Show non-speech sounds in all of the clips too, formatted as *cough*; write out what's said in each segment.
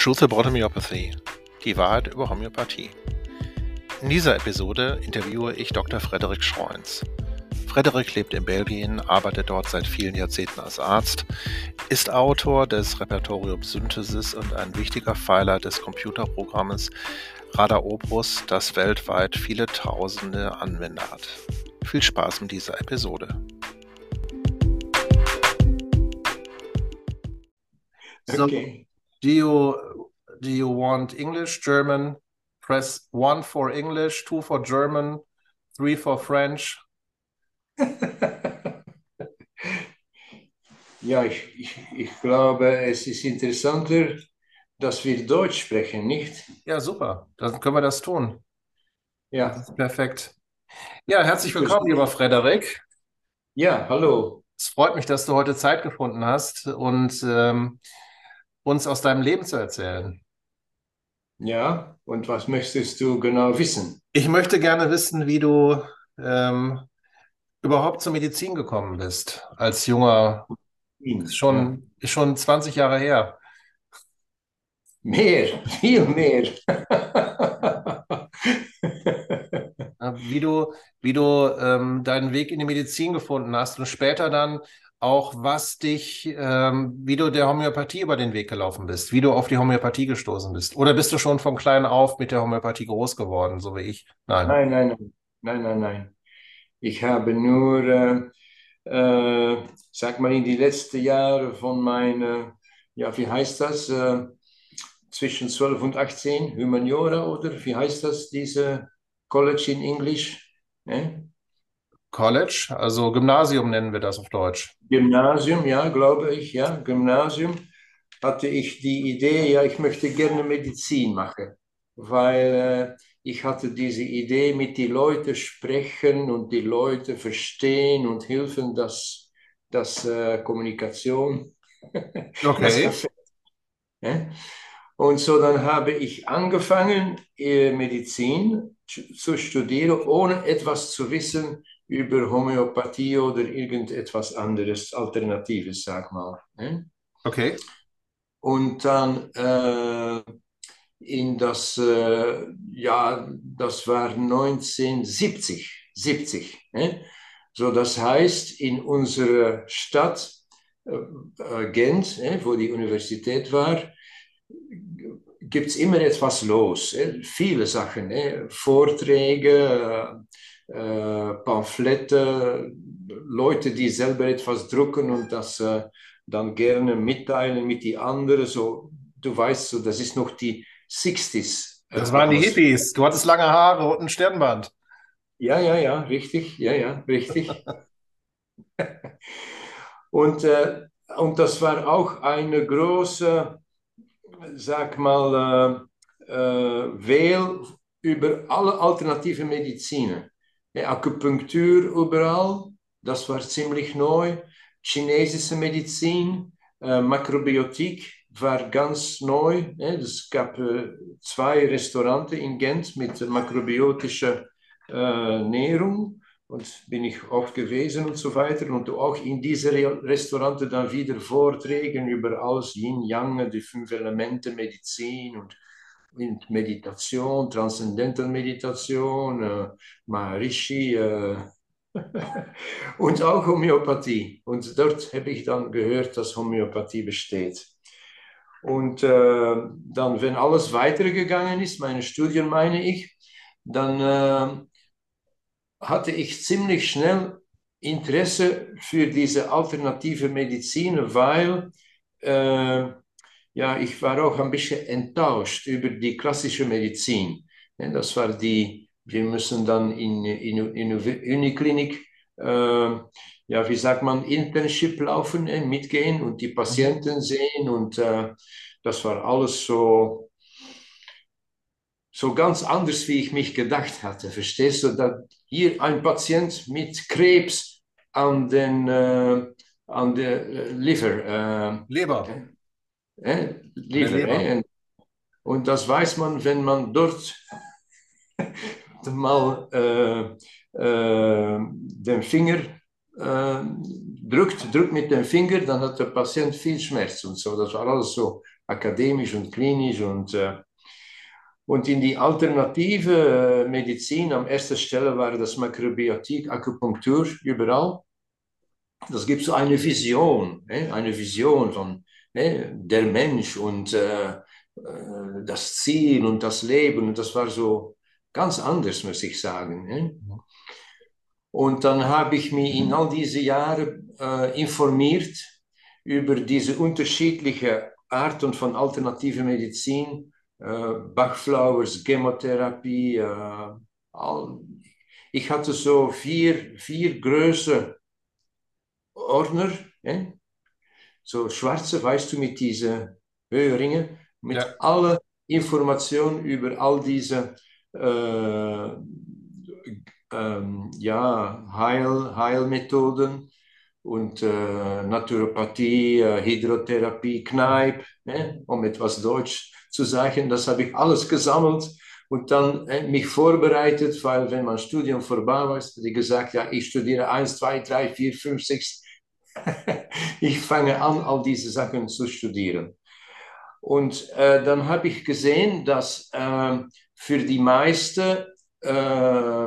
Truth About Homeopathy. Die Wahrheit über Homöopathie. In dieser Episode interviewe ich Dr. Frederik Schreunz. Frederik lebt in Belgien, arbeitet dort seit vielen Jahrzehnten als Arzt, ist Autor des Repertorium Synthesis und ein wichtiger Pfeiler des Computerprogramms Radar Obrus, das weltweit viele tausende Anwender hat. Viel Spaß mit dieser Episode. Okay. Do you do you want English, German? Press one for English, two for German, three for French. *laughs* ja, ich, ich, ich glaube, es ist interessanter, dass wir Deutsch sprechen, nicht? Ja, super. Dann können wir das tun. Ja. Das perfekt. Ja, herzlich willkommen, lieber Frederik. Ja, hallo. Es freut mich, dass du heute Zeit gefunden hast und ähm, uns aus deinem Leben zu erzählen. Ja, und was möchtest du genau wissen? Ich möchte gerne wissen, wie du ähm, überhaupt zur Medizin gekommen bist, als junger, ist schon, ist schon 20 Jahre her. Mehr, viel mehr. *laughs* wie du, wie du ähm, deinen Weg in die Medizin gefunden hast und später dann auch, was dich, ähm, wie du der Homöopathie über den Weg gelaufen bist, wie du auf die Homöopathie gestoßen bist. Oder bist du schon von klein auf mit der Homöopathie groß geworden, so wie ich? Nein. Nein, nein, nein, nein, nein, nein. Ich habe nur, äh, äh, sag mal, in die letzten Jahre von meiner, ja, wie heißt das, äh, zwischen 12 und 18, Humaniora oder wie heißt das, diese College in Englisch? Ne? College, also Gymnasium nennen wir das auf Deutsch. Gymnasium, ja, glaube ich, ja, Gymnasium, hatte ich die Idee, ja, ich möchte gerne Medizin machen, weil äh, ich hatte diese Idee, mit den Leuten sprechen und die Leute verstehen und helfen, dass, dass äh, Kommunikation. *laughs* Okay. das? Und so dann habe ich angefangen, äh, Medizin zu studieren, ohne etwas zu wissen über Homöopathie oder irgendetwas anderes, Alternatives, sag mal. Ne? Okay. Und dann äh, in das, äh, ja, das war 1970, 70. Ne? So, das heißt, in unserer Stadt äh, Gent, ne, wo die Universität war, gibt es immer etwas los. Ne? Viele Sachen, ne? Vorträge, äh, Pamphlette, Leute, die selber etwas drucken und das äh, dann gerne mitteilen mit die anderen. So, du weißt, so, das ist noch die 60s. Äh, das waren die Hippies. Du hattest lange Haare und ein Stirnband. Ja, ja, ja, richtig. Ja, ja, richtig. *laughs* und, äh, und das war auch eine große, sag mal, äh, äh, Wähl über alle alternative Medizinen. Akupunktur überall, das war ziemlich neu. Chinesische Medizin, äh, Makrobiotik war ganz neu. Es gab äh, zwei Restaurants in Gent mit makrobiotischer äh, Ernährung und bin ich oft gewesen und so weiter. Und auch in diese Re Restaurants dann wieder Vorträge über alles Yin, Yang, die fünf Elemente Medizin und Meditation, Transcendental Meditation, äh, Maharishi äh, *laughs* und auch Homöopathie. Und dort habe ich dann gehört, dass Homöopathie besteht. Und äh, dann, wenn alles weitergegangen ist, meine Studien meine ich, dann äh, hatte ich ziemlich schnell Interesse für diese alternative Medizin, weil äh, ja, ich war auch ein bisschen enttäuscht über die klassische Medizin. Das war die, wir müssen dann in, in, in Uniklinik, äh, ja, wie sagt man, Internship laufen, äh, mitgehen und die Patienten sehen und äh, das war alles so, so ganz anders, wie ich mich gedacht hatte. Verstehst du, dass hier ein Patient mit Krebs an den, äh, an der äh, Liver, äh, Leber äh, Leber. Äh, und das weiß man, wenn man dort mal äh, äh, den Finger äh, drückt, drückt mit dem Finger, dann hat der Patient viel Schmerz und so. Das war alles so akademisch und klinisch und äh, und in die alternative äh, Medizin an erster Stelle war das Makrobiotik, Akupunktur überall. Das gibt so eine Vision, eine Vision von der Mensch und äh, äh, das Ziel und das Leben. Und das war so ganz anders, muss ich sagen. Und dann habe ich mich in all diese Jahre informiert über diese unterschiedliche Arten von alternativer Medizin äh, Bachflowers, Chemotherapie. Äh, all. Ich hatte so vier, vier große Ordner, eh? So schwarze, weißt du, mit diesen Hörringen, mit ja. alle Informationen über all diese äh, ähm, ja, Heil, Heilmethoden und äh, Naturopathie, äh, Hydrotherapie, Kneipp, ne? um etwas Deutsch zu sagen. Das habe ich alles gesammelt und dann mich vorbereitet, weil wenn mein Studium vorbei war, habe ich gesagt, ja, ich studiere 1, 2, 3, 4, 5, 6. *laughs* ich fange an, all diese Sachen zu studieren. Und äh, dann habe ich gesehen, dass äh, für die meisten äh,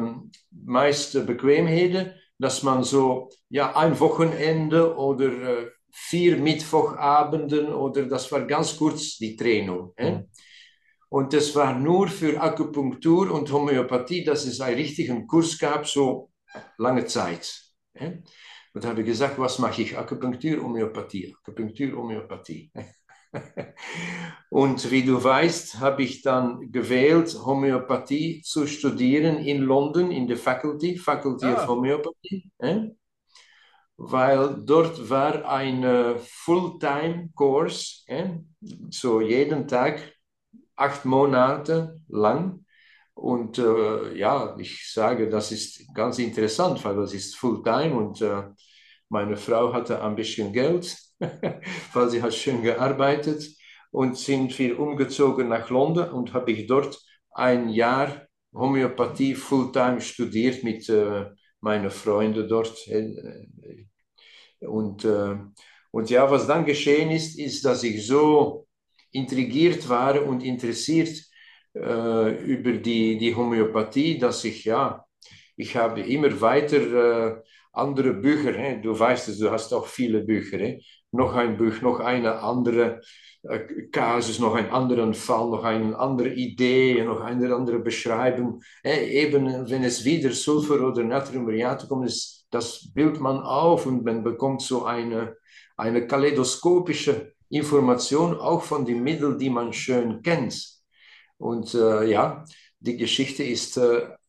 meiste Bequemheden, dass man so ja, ein Wochenende oder äh, vier Mittwochabenden oder das war ganz kurz die Training. Mhm. Und das war nur für Akupunktur und Homöopathie, dass es einen richtigen Kurs gab, so lange Zeit. Und da habe ich gesagt, was mache ich? Akupunktur, Homöopathie, Akupunktur, Homöopathie. *laughs* und wie du weißt, habe ich dann gewählt, Homöopathie zu studieren in London, in der Faculty, Faculty ah. of Homöopathie weil dort war ein Fulltime-Kurs, eh? so jeden Tag acht Monate lang. Und äh, ja, ich sage, das ist ganz interessant, weil das ist Fulltime und äh, meine Frau hatte ein bisschen Geld, *laughs* weil sie hat schön gearbeitet und sind wir umgezogen nach London und habe ich dort ein Jahr Homöopathie Fulltime studiert mit äh, meinen Freunden dort. Und, äh, und ja, was dann geschehen ist, ist, dass ich so intrigiert war und interessiert äh, über die, die Homöopathie, dass ich, ja, ich habe immer weiter äh, andere Bücher, hè? du weißt es, du hast auch viele Bücher, hè? noch ein Buch, noch eine andere äh, Kasus, noch einen anderen Fall, noch eine andere Idee, noch eine andere Beschreibung. Äh, eben, wenn es wieder Sulfur oder Natriumuriat kommt, ist das bildet man auf und man bekommt so eine, eine kaleidoskopische Information auch von den Mitteln, die man schön kennt. Und äh, ja, die Geschichte ist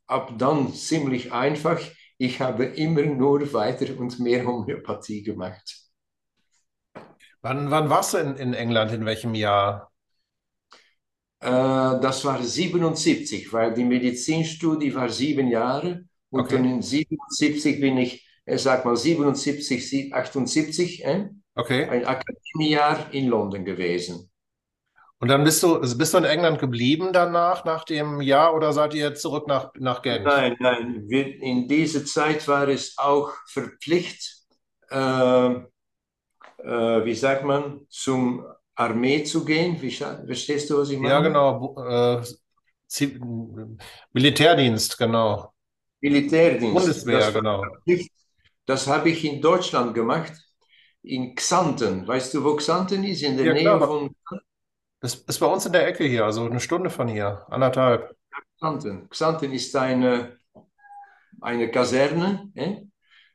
ab dann ziemlich einfach. Ich habe immer nur weiter und mehr Homöopathie gemacht. Wann, wann warst du in, in England? In welchem Jahr? Äh, das war 77, weil die Medizinstudie war sieben Jahre. Und okay. dann in 77 bin ich, äh, sag mal 77, 78, äh, okay. ein Akademiejahr in London gewesen. Und dann bist du, bist du in England geblieben danach, nach dem Jahr, oder seid ihr zurück nach, nach Genf? Nein, nein. Wir, in dieser Zeit war es auch Verpflicht, äh, äh, wie sagt man, zum Armee zu gehen. Wie, verstehst du, was ich meine? Ja, genau. Äh, Militärdienst, genau. Militärdienst. Bundeswehr, das genau. Das habe ich in Deutschland gemacht, in Xanten. Weißt du, wo Xanten ist? In der ja, Nähe klar. von. Das ist bei uns in der Ecke hier, also eine Stunde von hier, anderthalb. Xanten. Xanten ist eine, eine Kaserne eh?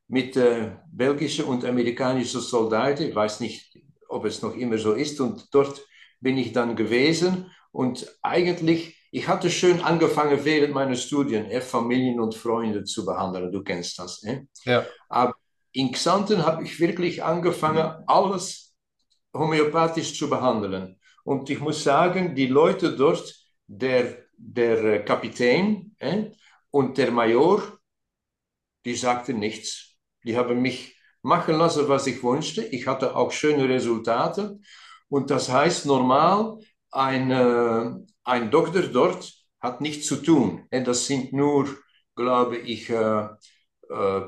mit äh, belgischen und amerikanischen Soldaten. Ich weiß nicht, ob es noch immer so ist. Und dort bin ich dann gewesen. Und eigentlich ich hatte schön angefangen während meiner Studien, äh, Familien und Freunde zu behandeln. Du kennst das. Äh? Ja. Aber in Xanten habe ich wirklich angefangen, alles homöopathisch zu behandeln. Und ich muss sagen, die Leute dort, der, der Kapitän äh, und der Major, die sagten nichts. Die haben mich machen lassen, was ich wünschte. Ich hatte auch schöne Resultate. Und das heißt normal, ein, äh, ein Doktor dort hat nichts zu tun. Das sind nur, glaube ich, äh, äh,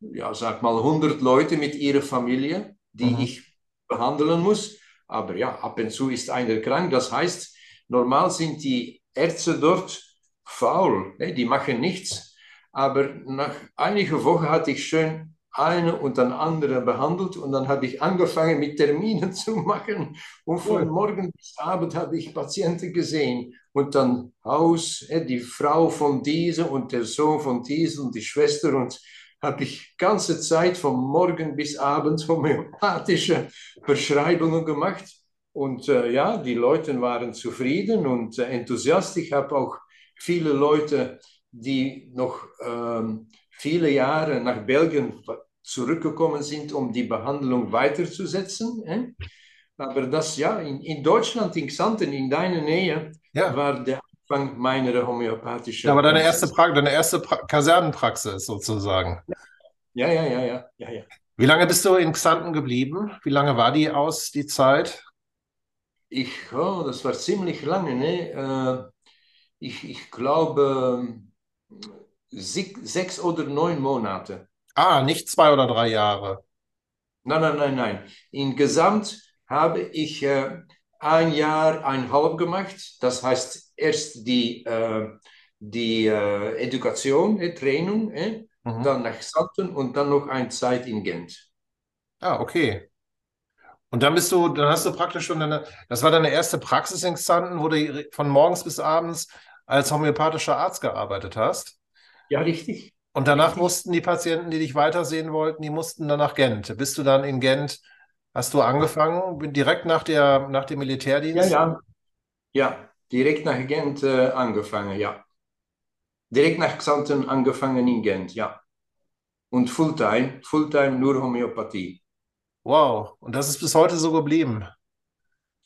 ja, sag mal 100 Leute mit ihrer Familie, die mhm. ich behandeln muss. Aber ja, ab und zu ist einer krank. Das heißt, normal sind die Ärzte dort faul, ne? die machen nichts. Aber nach einiger Woche hatte ich schön eine und dann andere behandelt und dann habe ich angefangen mit Terminen *laughs* zu machen und von morgen bis abend habe ich Patienten gesehen und dann Haus, die Frau von dieser und der Sohn von dieser und die Schwester und habe ich ganze Zeit von morgen bis abend homöopathische Verschreibungen gemacht und äh, ja, die Leute waren zufrieden und äh, enthusiastisch. Ich habe auch viele Leute, die noch ähm, viele Jahre nach Belgien zurückgekommen sind, um die Behandlung weiterzusetzen. Äh? Aber das, ja, in, in Deutschland, in Xanten, in deiner Nähe, ja. war der Anfang meiner homöopathischen. Ja, aber deine erste, pra deine erste pra Kasernenpraxis sozusagen. Ja, ja, ja, ja, ja, ja. Wie lange bist du in Xanten geblieben? Wie lange war die aus, die Zeit? Ich, oh, das war ziemlich lange, ne? Äh, ich, ich glaube, sechs oder neun Monate. Ah, nicht zwei oder drei Jahre. Nein, nein, nein, nein. Insgesamt habe ich äh, ein Jahr, eineinhalb gemacht. Das heißt, erst die, äh, die äh, Education, äh, Training, äh, mhm. dann nach Xanten und dann noch eine Zeit in Gent. Ah, okay. Und dann bist du, dann hast du praktisch schon deine, das war deine erste Praxis in Xanten, wo du von morgens bis abends als homöopathischer Arzt gearbeitet hast. Ja, richtig. Und danach mussten die Patienten, die dich weitersehen wollten, die mussten dann nach Gent. Bist du dann in Gent, hast du angefangen, direkt nach, der, nach dem Militärdienst? Ja, ja. Ja, direkt nach Gent äh, angefangen, ja. Direkt nach Xanten angefangen in Gent, ja. Und Fulltime, Fulltime nur Homöopathie. Wow, und das ist bis heute so geblieben?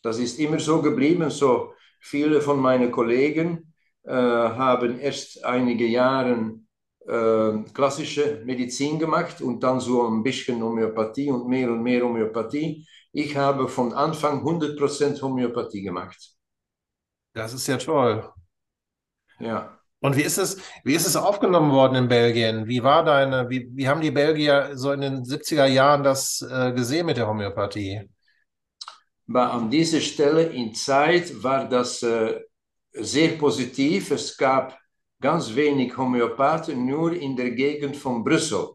Das ist immer so geblieben. So viele von meinen Kollegen äh, haben erst einige Jahre äh, klassische Medizin gemacht und dann so ein bisschen Homöopathie und mehr und mehr Homöopathie. Ich habe von Anfang 100% Homöopathie gemacht. Das ist ja toll. Ja. Und wie ist es, wie ist es aufgenommen worden in Belgien? Wie war deine, wie, wie haben die Belgier so in den 70er Jahren das äh, gesehen mit der Homöopathie? Aber an dieser Stelle in Zeit war das äh, sehr positiv. Es gab ganz wenig Homöopathen nur in der Gegend von Brüssel.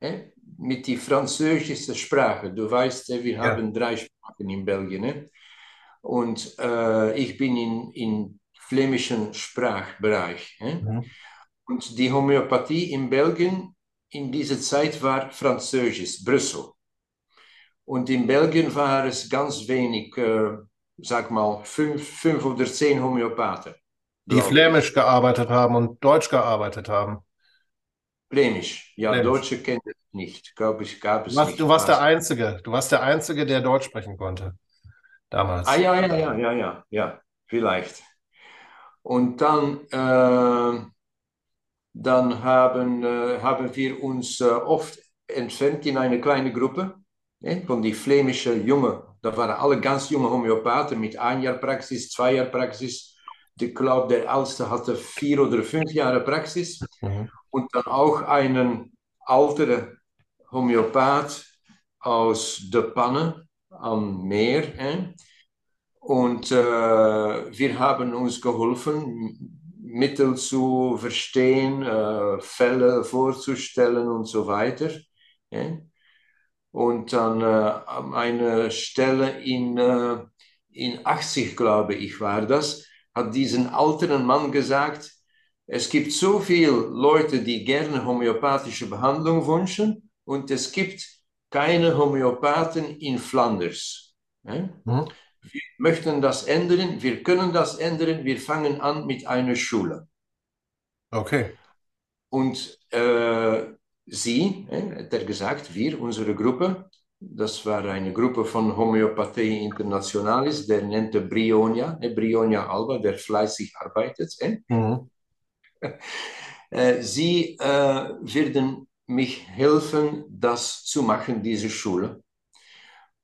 Eh? Mit der französischen Sprache. Du weißt, wir ja. haben drei Sprachen in Belgien. Eh? Und äh, ich bin in, in flämischen Sprachbereich. Eh? Mhm. Und die Homöopathie in Belgien in dieser Zeit war Französisch, Brüssel. Und in Belgien war es ganz wenig, äh, sag mal, fünf, fünf oder zehn Homöopathen. Die Flämisch gearbeitet haben und Deutsch gearbeitet haben. Flämisch, ja, Flämisch. Deutsche kennen es nicht, glaube ich, gab es du warst, nicht. Du warst der Einzige, du warst der Einzige, der Deutsch sprechen konnte, damals. Ah, ja, ja, ja, ja, ja, ja, vielleicht. Und dann, äh, dann haben, äh, haben wir uns äh, oft entfernt in eine kleine Gruppe äh, von die flämischen Jungen. Da waren alle ganz junge Homöopathen mit ein Jahr Praxis, zwei Jahr Praxis ich glaube, der Älteste hatte vier oder fünf Jahre Praxis mhm. und dann auch einen älteren Homöopath aus der Panne am Meer. Eh? Und äh, wir haben uns geholfen, Mittel zu verstehen, äh, Fälle vorzustellen und so weiter. Eh? Und dann äh, an einer Stelle in, äh, in 80, glaube ich, war das, hat diesen älteren Mann gesagt, es gibt so viele Leute, die gerne homöopathische Behandlung wünschen und es gibt keine Homöopathen in Flanders. Mhm. Wir möchten das ändern, wir können das ändern, wir fangen an mit einer Schule. Okay. Und äh, sie, äh, hat er gesagt, wir, unsere Gruppe, das war eine Gruppe von Homöopathie Internationalis, der nannte Brionia, eh, Brionia Alba, der fleißig arbeitet. *laughs* Eh? Mhm. Äh, sie äh, werden mich helfen, das zu machen, diese Schule.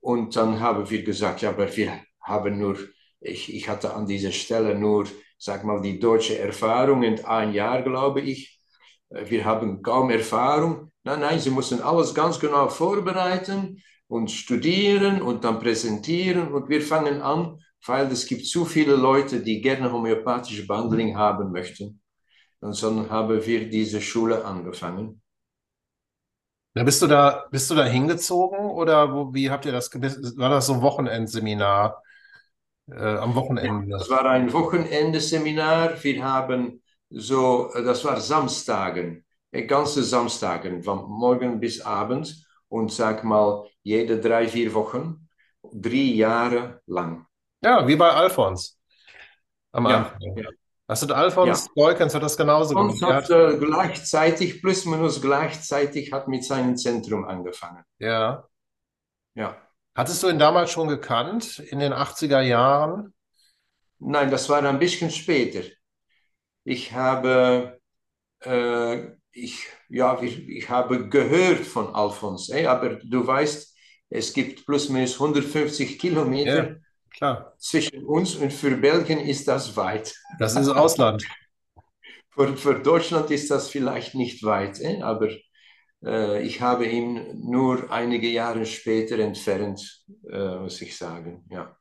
Und dann haben wir gesagt, ja, aber wir haben nur, ich, ich hatte an dieser Stelle nur, sag mal, die deutsche Erfahrung in ein Jahr, glaube ich. wir haben kaum Erfahrung. Nein, nein, sie müssen alles ganz genau vorbereiten und studieren und dann präsentieren und wir fangen an, weil es gibt zu viele Leute, die gerne homöopathische Behandlung haben möchten. Und so haben wir diese Schule angefangen. Da bist du da, bist du da hingezogen oder wo, wie habt ihr das, war das so ein Wochenendseminar äh, am Wochenende? Ja, das war ein Wochenendeseminar. Wir haben so, das war Samstagen, ganze Samstagen, von morgen bis abend und sag mal jede drei, vier Wochen, drei Jahre lang. Ja, wie bei Alfons am Ja, Anfang. ja. Hast du Alfons Ja. Beukens hat das genauso Und gemacht? hat Der äh, gleichzeitig, plus minus gleichzeitig, hat mit seinem Zentrum angefangen. ja. Ja. Hattest du ihn damals schon gekannt, in den 80er Jahren? Nein, das war ein bisschen später. Ich habe, äh, ich, ja, ich, ich habe gehört von Alfons, eh, aber du weißt, es gibt plus minus 150 Ja, Kilometer klar. zwischen uns und für Belgien ist das weit. Das ist Ausland. *laughs* Für, für Deutschland ist das vielleicht nicht weit, eh, aber äh, ich habe ihn nur einige Jahre später entfernt, äh, muss ich sagen. Ja.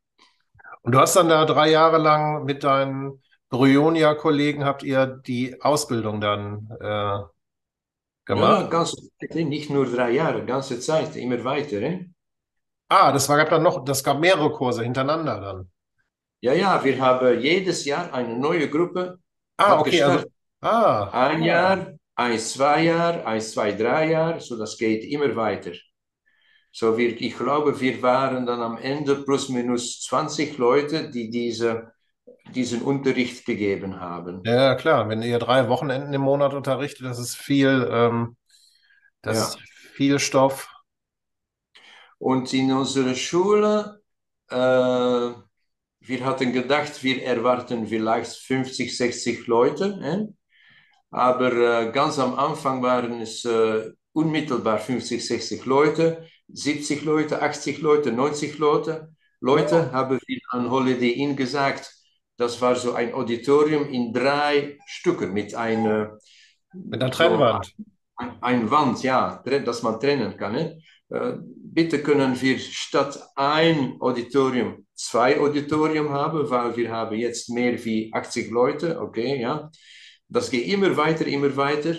Und du hast dann da drei Jahre lang mit deinen Bryonia-Kollegen habt ihr die Ausbildung dann äh, Ja, gemacht? ganze Zeit, eh, nicht nur drei Jahre, ganze Zeit, immer weiter. Eh. Ah, das war, gab dann noch, das gab mehrere Kurse hintereinander dann. Ja, ja, wir haben jedes Jahr eine neue Gruppe Ah, okay, also, ah, Ein Jahr, eins, zwei Jahre, eins, zwei, drei Jahre, so das geht immer weiter. So wir, ich glaube, wir waren dann am Ende plus minus 20 Leute, die diese, diesen Unterricht gegeben haben. ja, klar, wenn ihr drei Wochenenden im Monat unterrichtet, das ist viel, ähm, das Ja. ist viel Stoff. Und in unserer Schule, äh, wir hatten gedacht, wir erwarten vielleicht 50, 60 Leute. Eh? Aber äh, ganz am Anfang waren es äh, unmittelbar 50, 60 Leute, 70 Leute, 80 Leute, 90 Leute. Leute Ja. haben wir an Holiday Inn gesagt, das war so ein Auditorium in drei Stücken mit einer Mit einer so Trennwand. ein, ein Wand, ja, dass man trennen kann. Ne? Bitte können wir statt ein Auditorium zwei Auditorium haben, weil wir haben jetzt mehr wie 80 Leute, okay, ja. Das geht immer weiter, immer weiter.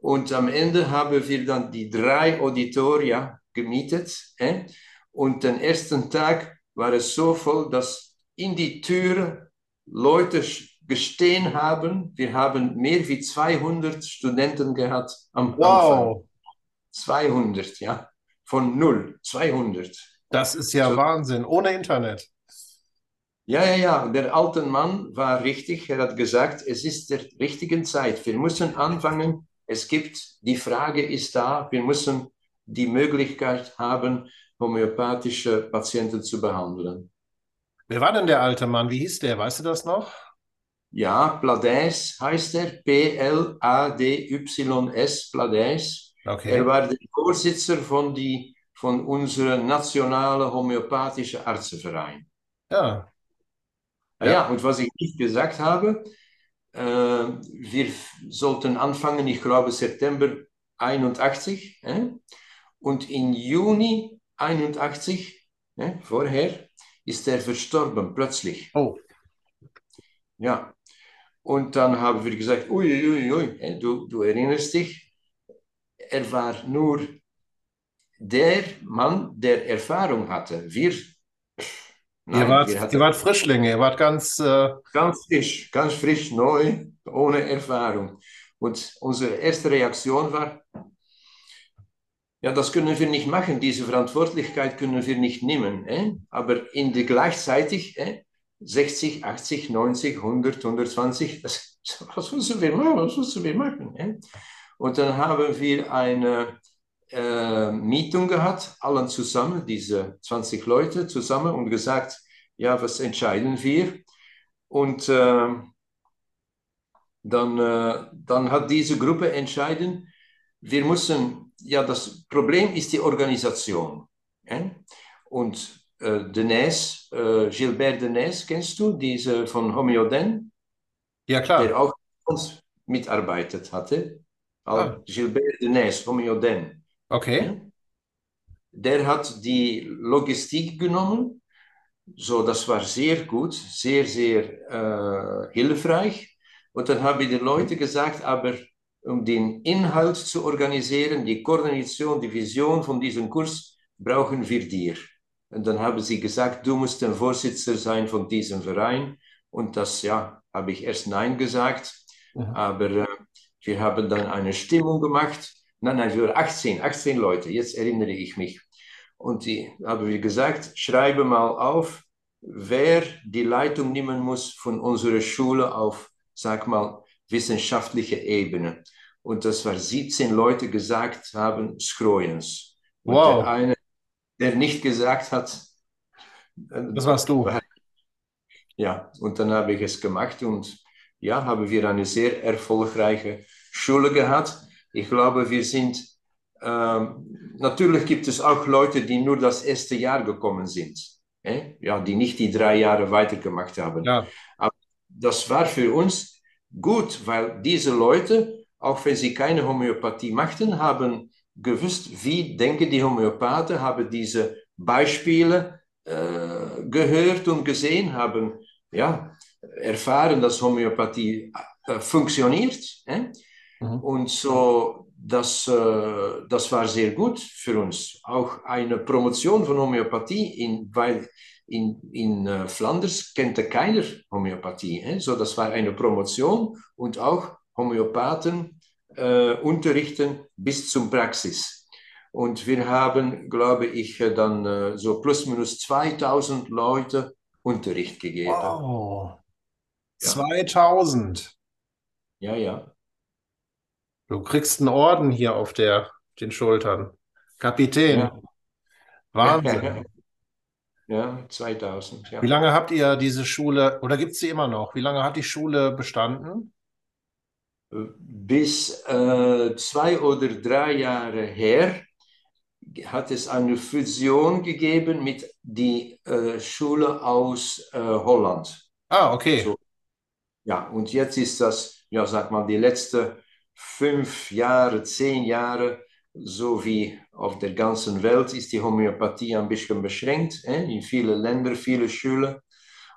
Und am Ende haben wir dann die drei Auditoria gemietet. Eh? Und den ersten Tag war es so voll, dass in die Türe Leute gestehen haben. Wir haben mehr wie 200 Studenten gehabt am Anfang. Wow, 200, ja. Von null, 200. das ist ja So, Wahnsinn, ohne Internet. ja, ja, ja, der alte Mann war richtig. Er hat gesagt, es ist der richtige Zeit. Wir müssen anfangen. Es gibt, die Frage ist da. Wir müssen die Möglichkeit haben, homöopathische Patienten zu behandeln. Wer war denn der alte Mann? Wie hieß der? Weißt du das noch? Ja, Pladès heißt er, P-L-A-D-Y-S, Pladès. Er Okay. war der Vorsitzender von, die, von unserem nationalen homöopathischen Ärzteverein. Ja, Ah ja. ja, und was ich nicht gesagt habe, äh, wir sollten anfangen, ich glaube September 81, äh? und im Juni 81, äh, vorher, ist er verstorben, plötzlich. Oh, Ja, und dann haben wir gesagt, ui, ui, ui, du, du erinnerst dich, er war nur der Mann, der Erfahrung hatte. Wir, ihr nein, wart, wir ihr hatten wart Frischlinge, ihr wart ganz, äh, Ganz frisch, ganz frisch, neu, ohne Erfahrung. Und unsere erste Reaktion war, ja, das können wir nicht machen, diese Verantwortlichkeit können wir nicht nehmen. Eh? Aber in die gleichzeitig eh, 60, 80, 90, 100, 120, das, was müssen wir machen? Was müssen wir machen? Eh? Und dann haben wir eine äh, Meeting gehabt, allen zusammen, diese 20 Leute zusammen und gesagt, ja, was entscheiden wir? Und äh, dann, äh, dann hat diese Gruppe entschieden, wir müssen, ja, das Problem ist die Organisation. eh? Und äh, Denes, äh, Gilbert Denes, kennst du, diese von Homeoden, ja der klar. auch mit uns mitarbeitet hatte Ah. Gilbert Denès, Homöoden. Okay. Der hat die Logistik genommen. So, das war sehr gut, sehr, sehr äh, hilfreich. Und dann haben die Leute gesagt, aber um den Inhalt zu organisieren, die Koordination, die Vision von diesem Kurs, brauchen wir dir. Und dann haben sie gesagt, du musst der Vorsitzender sein von diesem Verein. Und das, ja, habe ich erst Nein gesagt. Mhm. Aber äh, wir haben dann eine Stimmung gemacht. Nein, nein, wir waren 18, 18 Leute, jetzt erinnere ich mich. Und die haben wir gesagt, schreibe mal auf, wer die Leitung nehmen muss von unserer Schule auf, sag mal, wissenschaftliche Ebene. Und das war 17 Leute gesagt haben, Scroyens. Wow. Der eine, der nicht gesagt hat, äh, das warst du. Ja, und dann habe ich es gemacht und ja, haben wir eine sehr erfolgreiche Schule gehabt. Ich glaube, wir sind, ähm, natürlich gibt es auch Leute, die nur das erste Jahr gekommen sind, äh? ja, die nicht die drei Jahre weitergemacht haben. Ja. Aber das war für uns gut, weil diese Leute, auch wenn sie keine Homöopathie machten, haben gewusst, wie denken die Homöopathen, haben diese Beispiele äh, gehört und gesehen, haben ja, erfahren, dass Homöopathie äh, funktioniert. Äh? Mhm. Und so, das, äh, das war sehr gut für uns. Auch eine Promotion von Homöopathie, in, weil in, in äh, Flanders kannte keiner Homöopathie. Äh? So, das war eine Promotion und auch Homöopathen äh, unterrichten bis zum Praxis. Und wir haben, glaube ich, dann äh, so plus minus 2000 Leute Unterricht gegeben. Wow. Ja. 2000. Ja, ja. Du kriegst einen Orden hier auf der, den Schultern. Kapitän. Ja. Wahnsinn. *laughs* Ja, 2000. Ja. Wie lange habt ihr diese Schule, oder gibt es sie immer noch? Wie lange hat die Schule bestanden? Bis äh, zwei oder drei Jahre her hat es eine Fusion gegeben mit der äh, Schule aus äh, Holland. Ah, okay. So, ja, und jetzt ist das, ja, sag mal, die letzten fünf Jahre, zehn Jahre, so wie auf der ganzen Welt, ist die Homöopathie ein bisschen beschränkt. Eh? In vielen Ländern, viele Schulen.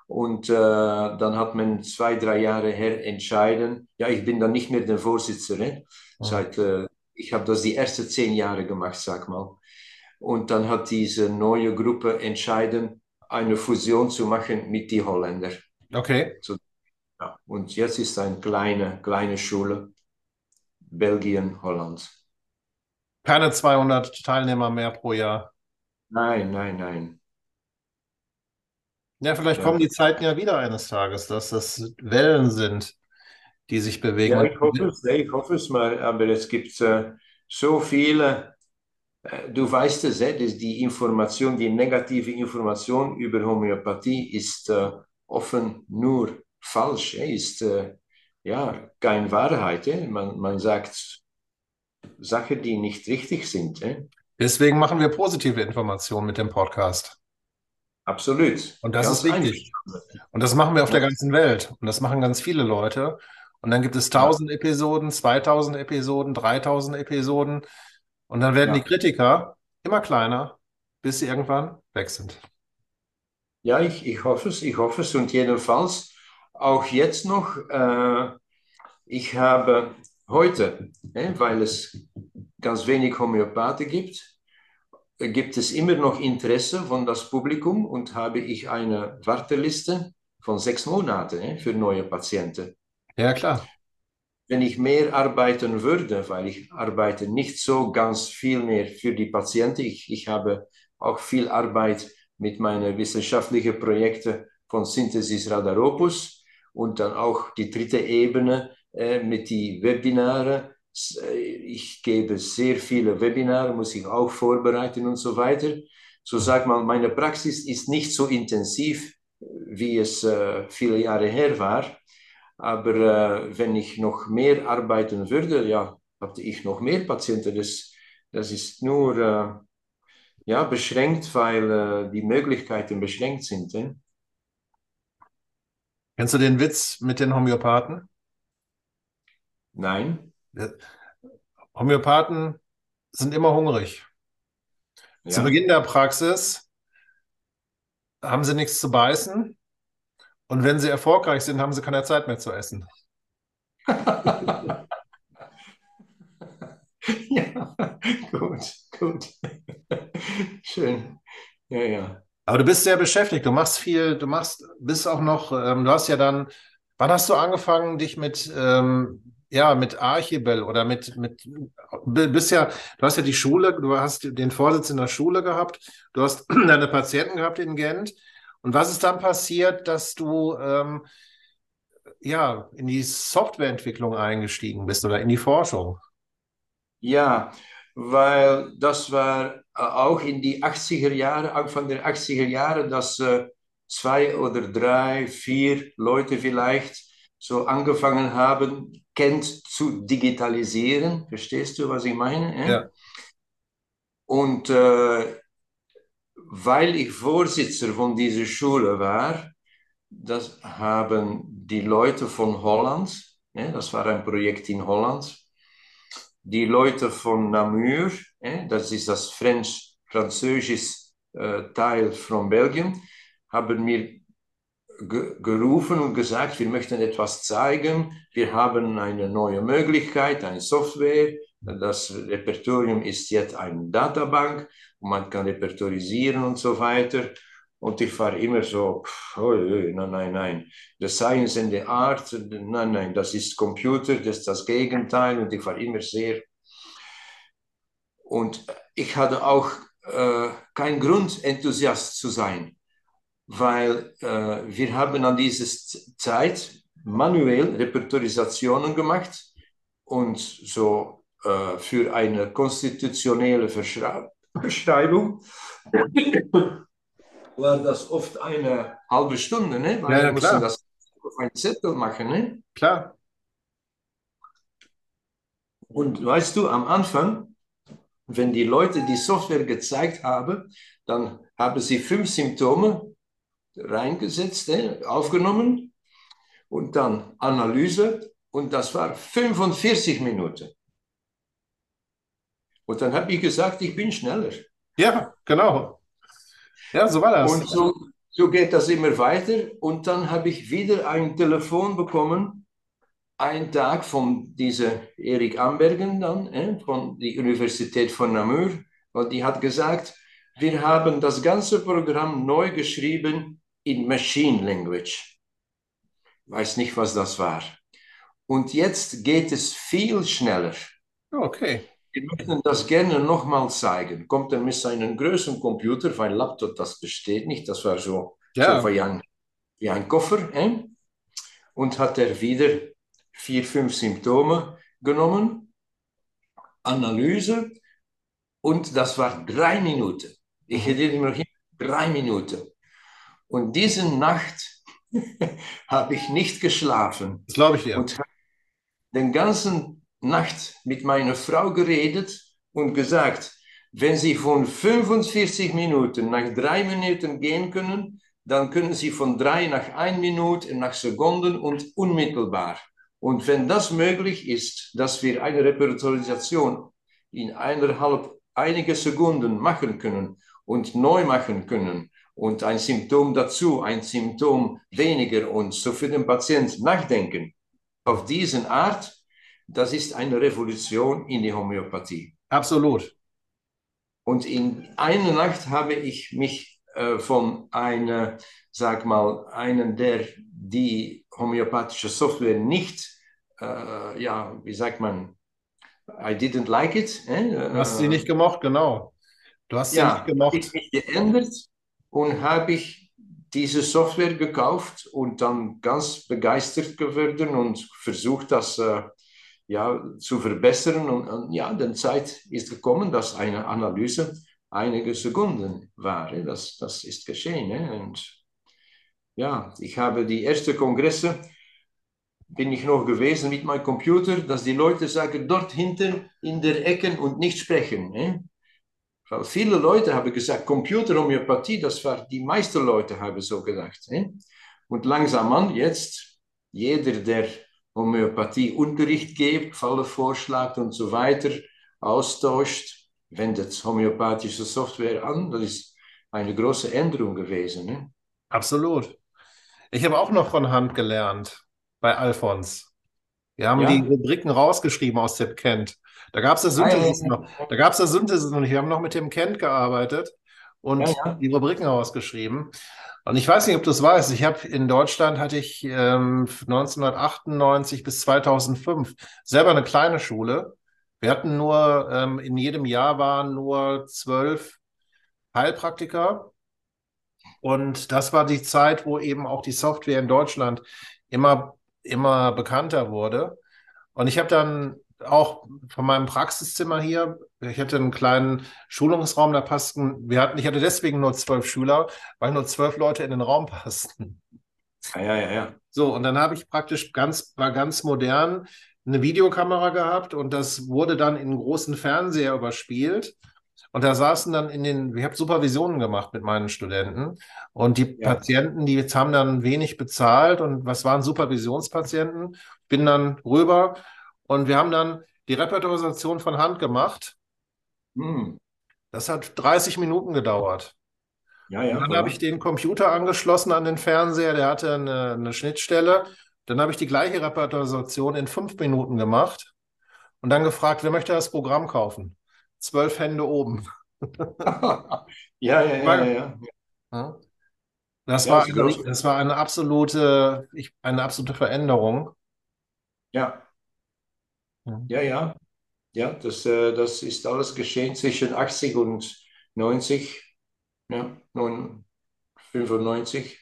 Und äh, dann hat man zwei, drei Jahre her entschieden, ja, ich bin dann nicht mehr der Vorsitzende. Eh? Seit, äh, ich habe das die ersten zehn Jahre gemacht, sag mal. Und dann hat diese neue Gruppe entschieden, eine Fusion zu machen mit den Holländern. Okay. So, ja. Und jetzt ist eine kleine, kleine Schule, Belgien, Holland. Keine 200 Teilnehmer mehr pro Jahr. Nein, nein, nein. Ja, vielleicht ja. kommen die Zeiten ja wieder eines Tages, dass das Wellen sind, die sich bewegen. Ja, ich hoffe es, ich hoffe es mal, aber es gibt äh, so viele äh, du weißt es, dass die Information, die negative Information über Homöopathie ist äh, offen nur falsch, ist äh, ja keine Wahrheit. Man, man sagt Sachen, die nicht richtig sind. Deswegen machen wir positive Informationen mit dem Podcast. Absolut. Und das ganz ist wichtig. Und das machen wir auf ja. der ganzen Welt. Und das machen ganz viele Leute. Und dann gibt es 1000 ja. Episoden, 2000 Episoden, 3000 Episoden. Und dann werden ja. die Kritiker immer kleiner, bis sie irgendwann weg sind. Ja, ich, ich hoffe es, ich hoffe es. Und jedenfalls auch jetzt noch, äh, ich habe heute, äh, weil es ganz wenig Homöopathen gibt, gibt es immer noch Interesse von das Publikum und habe ich eine Warteliste von sechs Monaten äh, für neue Patienten. Ja, klar wenn ich mehr arbeiten würde, weil ich arbeite nicht so ganz viel mehr für die Patienten. Ich, ich habe auch viel Arbeit mit meinen wissenschaftlichen Projekten von Synthesis Radaropus und dann auch die dritte Ebene äh, mit den Webinaren. Äh, ich gebe sehr viele Webinare, muss ich auch vorbereiten und so weiter. So sag mal, meine Praxis ist nicht so intensiv, wie es äh, viele Jahre her war. Aber äh, wenn ich noch mehr arbeiten würde, ja, hatte ich noch mehr Patienten. Das, das ist nur äh, ja, beschränkt, weil äh, die Möglichkeiten beschränkt sind. Eh? Kennst du den Witz mit den Homöopathen? Nein. Homöopathen sind immer hungrig. Ja. Zu Beginn der Praxis haben sie nichts zu beißen. Und wenn sie erfolgreich sind, haben sie keine Zeit mehr zu essen. *laughs* ja, gut, gut. Schön. Ja, ja. Aber du bist sehr beschäftigt, du machst viel, du machst, bist auch noch, ähm, du hast ja dann, wann hast du angefangen, dich mit, ähm, ja, mit Archibel oder mit, mit, bist ja, du hast ja die Schule, du hast den Vorsitz in der Schule gehabt, du hast *clears throat* deine Patienten gehabt in Gent. Und was ist dann passiert, dass du, ähm, ja, in die Softwareentwicklung eingestiegen bist oder in die Forschung? Ja, weil das war äh, auch in die 80er Jahre, Anfang der 80er Jahre, dass äh, zwei oder drei, vier Leute vielleicht so angefangen haben, Kent zu digitalisieren. Verstehst du, was ich meine? Äh? Ja. Und äh, weil ich Vorsitzer von dieser Schule war, das haben die Leute von Holland, das war ein Projekt in Holland, die Leute von Namur, eh, das ist das French, französische äh, Teil von Belgien, haben mir ge gerufen und gesagt, wir möchten etwas zeigen, wir haben eine neue Möglichkeit, eine Software, das Repertorium ist jetzt eine Datenbank und man kann repertorisieren und so weiter. Und ich war immer so, oh, nein, nein, nein, the science and the art, nein, nein, das ist Computer, das ist das Gegenteil. Und ich war immer sehr. Und ich hatte auch äh, keinen Grund, Enthusiast zu sein, weil äh, wir haben an dieser Zeit manuell Repertorisationen gemacht und so äh, für eine konstitutionelle Verschreibung *laughs* war das oft eine halbe Stunde, ne? Weil ja, wir mussten das auf einen Zettel machen, ne? Klar. Und weißt du, am Anfang, wenn die Leute die Software gezeigt haben, dann haben sie fünf Symptome reingesetzt, ne? aufgenommen und dann Analyse und das war 45 Minuten. Und dann habe ich gesagt, ich bin schneller. Ja, genau. Ja, so war das. Und so, so geht das immer weiter. Und dann habe ich wieder ein Telefon bekommen, einen Tag von dieser Erik Ambergen dann, äh, von der Universität von Namur. Und die hat gesagt, wir haben das ganze Programm neu geschrieben in Machine Language. Weiß nicht, was das war. Und jetzt geht es viel schneller. Okay wir möchten das gerne nochmal zeigen. Kommt er mit seinem größeren Computer, weil Laptop das besteht nicht, das war so, ja. so wie, ein, wie ein Koffer. Eh? Und hat er wieder vier, fünf Symptome genommen, Analyse, und das war drei Minuten. Ich hätte immer noch drei Minuten. Und diese Nacht *laughs* habe ich nicht geschlafen. Das glaube ich dir. Und den ganzen Nacht mit meiner Frau geredet und gesagt, wenn Sie von 45 Minuten nach drei Minuten gehen können, dann können Sie von drei nach ein Minute, nach Sekunden und unmittelbar. Und wenn das möglich ist, dass wir eine Repertorisation in eineinhalb, einige Sekunden machen können und neu machen können und ein Symptom dazu, ein Symptom weniger und so für den Patienten nachdenken, auf diese Art das ist eine Revolution in die Homöopathie. Absolut. Und in einer Nacht habe ich mich äh, von einer, sag mal, einen, der die homöopathische Software nicht, äh, ja, wie sagt man, I didn't like it. Eh? Du hast sie nicht gemocht, genau. Du hast sie ja, nicht gemocht. Ich mich geändert und habe ich diese Software gekauft und dann ganz begeistert geworden und versucht, das äh, ja, zu verbessern. Und, und ja, die Zeit ist gekommen, dass eine Analyse einige Sekunden war. Das, das ist geschehen. Und ja, ich habe die ersten Kongresse, bin ich noch gewesen mit meinem Computer, dass die Leute sagen, dort hinten in der Ecke und nicht sprechen. Weil viele Leute haben gesagt, Computerhomöopathie, das war, die meisten Leute haben so gedacht. Und langsam an, jetzt, jeder, der Homöopathie Unterricht gibt, Falle vorschlägt und so weiter, austauscht, wendet homöopathische Software an. Das ist eine große Änderung gewesen. Ne? Absolut. Ich habe auch noch von Hand gelernt bei Alfons. Wir haben Ja. die Rubriken rausgeschrieben aus dem Kent. Da gab es das Ah, Synthesis noch. Da gab es das Synthesis noch nicht. Wir haben noch mit dem Kent gearbeitet und Ja, ja. die Rubriken rausgeschrieben. Und ich weiß nicht, ob du es weißt. Ich habe in Deutschland hatte ich ähm, 1998 bis 2005 selber eine kleine Schule. Wir hatten nur ähm, in jedem Jahr waren nur zwölf Heilpraktiker. Und das war die Zeit, wo eben auch die Software in Deutschland immer, immer bekannter wurde. Und ich habe dann auch von meinem Praxiszimmer hier, ich hatte einen kleinen Schulungsraum, da passten, wir hatten, ich hatte deswegen nur zwölf Schüler, weil nur zwölf Leute in den Raum passten. Ah, ja, ja, ja. So, und dann habe ich praktisch ganz, war ganz modern eine Videokamera gehabt und das wurde dann in einen großen Fernseher überspielt. Und da saßen dann in den, ich habe Supervisionen gemacht mit meinen Studenten und die Ja. Patienten, die jetzt haben dann wenig bezahlt und was waren Supervisionspatienten? Bin dann rüber und wir haben dann die Repertorisation von Hand gemacht. Hm. Das hat 30 Minuten gedauert. Ja, ja. Und dann voilà. habe ich den Computer angeschlossen an den Fernseher, der hatte eine, eine Schnittstelle. Dann habe ich die gleiche Repertorisation in fünf Minuten gemacht und dann gefragt, wer möchte das Programm kaufen? Zwölf Hände oben. *laughs* ja, ja, ja, ja, ja. Das Ja, war das war eine absolute, ich, eine absolute Veränderung. Ja, Ja. ja, ja. Ja, das, äh, das ist alles geschehen zwischen 80 und 90, ja, 9, 95.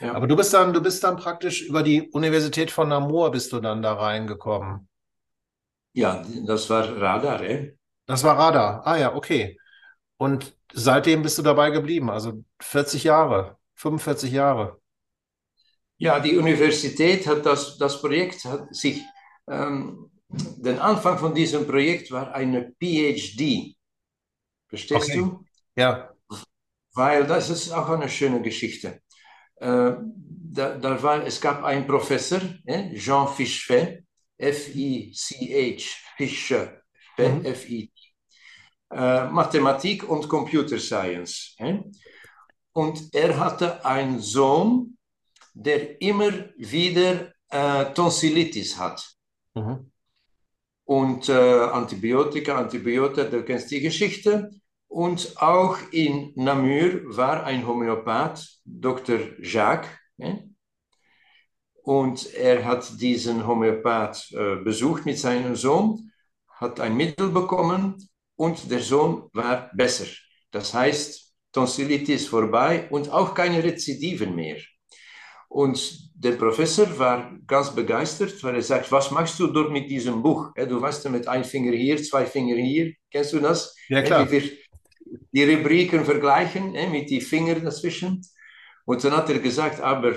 Ja. Aber du bist dann, du bist dann praktisch über die Universität von Namur bist du dann da reingekommen. ja, das war Radar, eh? Das war Radar. Ah ja, okay. Und seitdem bist du dabei geblieben, also 40 Jahre, 45 Jahre. Ja, die Universität hat das, das Projekt hat sich, ähm, der Anfang von diesem Projekt war eine PhD. Verstehst Okay. du? Ja, Weil das ist auch eine schöne Geschichte. Äh, da, da war, es gab einen Professor, Jean Fischfe, F-I-C-H, Fische, Mhm. F-I, äh, Mathematik und Computer Science. Und er hatte einen Sohn, der immer wieder äh, Tonsillitis hat. mhm. Und äh, Antibiotika, Antibiotika, du kennst die Geschichte. Und auch in Namur war ein Homöopath, Dr. Jacques. Ne? Und er hat diesen Homöopath äh, besucht mit seinem Sohn, hat ein Mittel bekommen und der Sohn war besser. Das heißt, Tonsillitis vorbei und auch keine Rezidiven mehr. Und der Professor war ganz begeistert, weil er sagt, was machst du dort mit diesem Buch? Du weißt ja, mit einem Finger hier, zwei Finger hier. Kennst du das? Ja, klar. Wir die Rubriken vergleichen mit den Fingern dazwischen. Und dann hat er gesagt, aber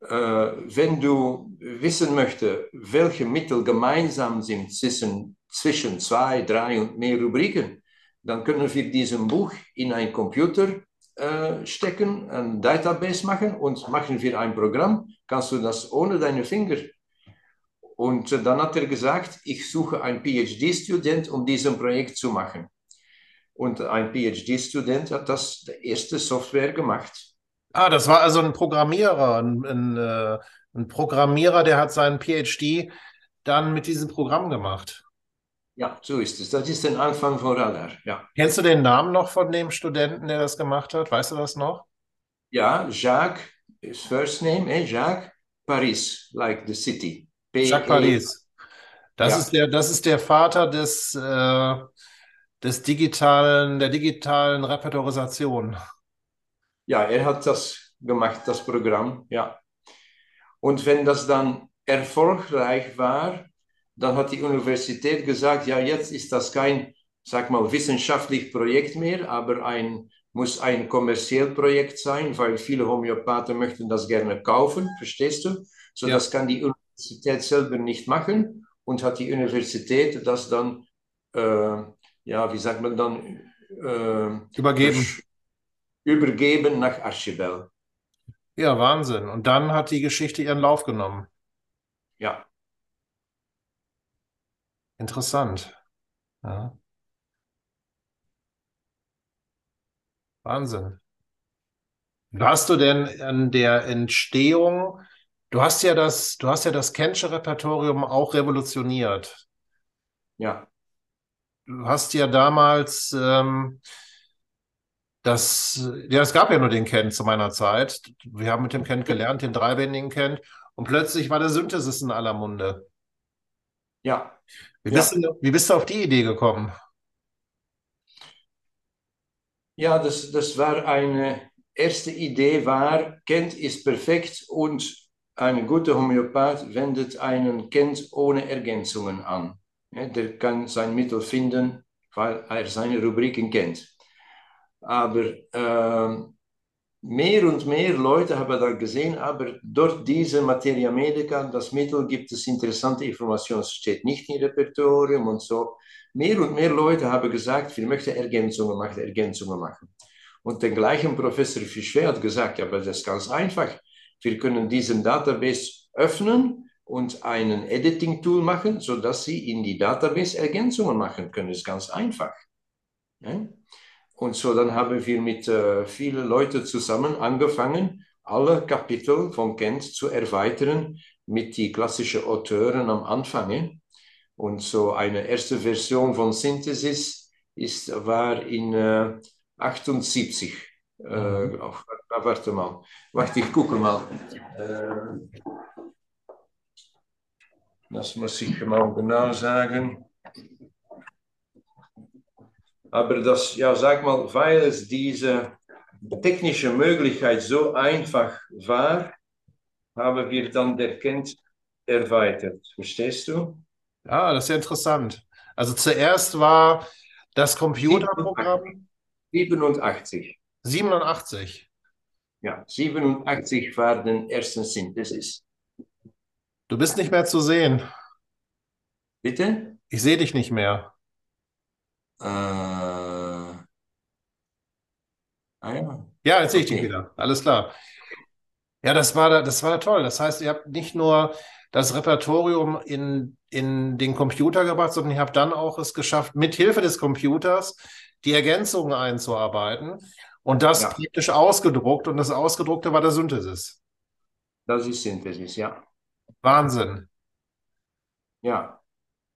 äh, wenn du wissen möchtest, welche Mittel gemeinsam sind zwischen, zwischen zwei, drei und mehr Rubriken, dann können wir diesem Buch in ein Computer äh, stecken, ein Database machen und machen wir ein Programm, kannst du das ohne deine Finger. Und dann hat er gesagt, ich suche einen PhD-Student, um diesen Projekt zu machen. Und ein PhD-Student hat das erste Software gemacht. Ah, das war also ein Programmierer, ein, ein, äh, ein Programmierer, der hat seinen PhD dann mit diesem Programm gemacht. Ja, so ist es. Das ist der Anfang von Radar. Ja, Kennst du den Namen noch von dem Studenten, der das gemacht hat? Weißt du das noch? ja Jacques, his first name, eh? Jacques Paris, like the city. Jacques Paris. Das Ja. ist der, das ist der Vater des, äh, des digitalen, der digitalen Repertorisation. Ja, er hat das gemacht, das Programm, ja. Und wenn das dann erfolgreich war, dann hat die Universität gesagt, ja, jetzt ist das kein, sag mal, wissenschaftliches Projekt mehr, aber ein, muss ein kommerzielles Projekt sein, weil viele Homöopathen möchten das gerne kaufen, verstehst du? So, Ja. das kann die Universität selber nicht machen und hat die Universität das dann, äh, ja, wie sagt man dann, äh, Übergeben. übergeben nach Archibel. Ja, Wahnsinn. Und dann hat die Geschichte ihren Lauf genommen. Ja, Interessant. Ja. Wahnsinn. Warst du denn an der Entstehung, du hast ja das, du hast ja das Kentsche Repertorium auch revolutioniert. Ja. Du hast ja damals ähm, das, ja, es gab ja nur den Kent zu meiner Zeit. Wir haben mit dem Kent gelernt, den dreibändigen Kent, und plötzlich war der Synthesis in aller Munde. Ja. Wie bist, ja. Du, wie bist du auf die Idee gekommen? Ja, das, das war eine erste Idee war, Kent ist perfekt und ein guter Homöopath wendet einen Kent ohne Ergänzungen an. der kann sein Mittel finden, weil er seine Rubriken kennt. Aber äh, mehr und mehr Leute haben da gesehen, aber durch diese Materia Medica, das Mittel, gibt es interessante Informationen, es steht nicht im Repertorium und so. Mehr und mehr Leute haben gesagt, wir möchten Ergänzungen machen, Ergänzungen machen. Und der gleiche Professor Fischwer hat gesagt, ja, aber das ist ganz einfach. Wir können diesen Database öffnen und einen Editing-Tool machen, sodass Sie in die Database Ergänzungen machen können. Das ist ganz einfach. Ja? Und so dann haben wir mit äh, vielen Leuten zusammen angefangen, alle Kapitel von Kent zu erweitern mit die klassischen Autoren am Anfang. Und so eine erste Version von Synthesis ist, war in äh, 78. Äh, mhm. auf, warte mal. Warte, ich gucke mal. Äh, das muss ich mal genau sagen. Aber das, ja, sag mal, weil es diese technische Möglichkeit so einfach war, haben wir dann der Kent erweitert. Verstehst du? Ja, das ist ja interessant. Also zuerst war das Computerprogramm. 87. 87. Ja, 87 war der erste Synthesis. Du bist nicht mehr zu sehen. Bitte? Ich sehe dich nicht mehr. Äh, ah ja. Ja, jetzt sehe ich dich wieder. Alles klar. Ja, das war, das war toll. Das heißt, ihr habt nicht nur das Repertorium in, in den Computer gebracht, sondern ihr habt dann auch es geschafft, mit Hilfe des Computers die Ergänzungen einzuarbeiten und das ja. praktisch ausgedruckt und das Ausgedruckte war der Synthesis. Das ist Synthesis, ja. Wahnsinn. Ja.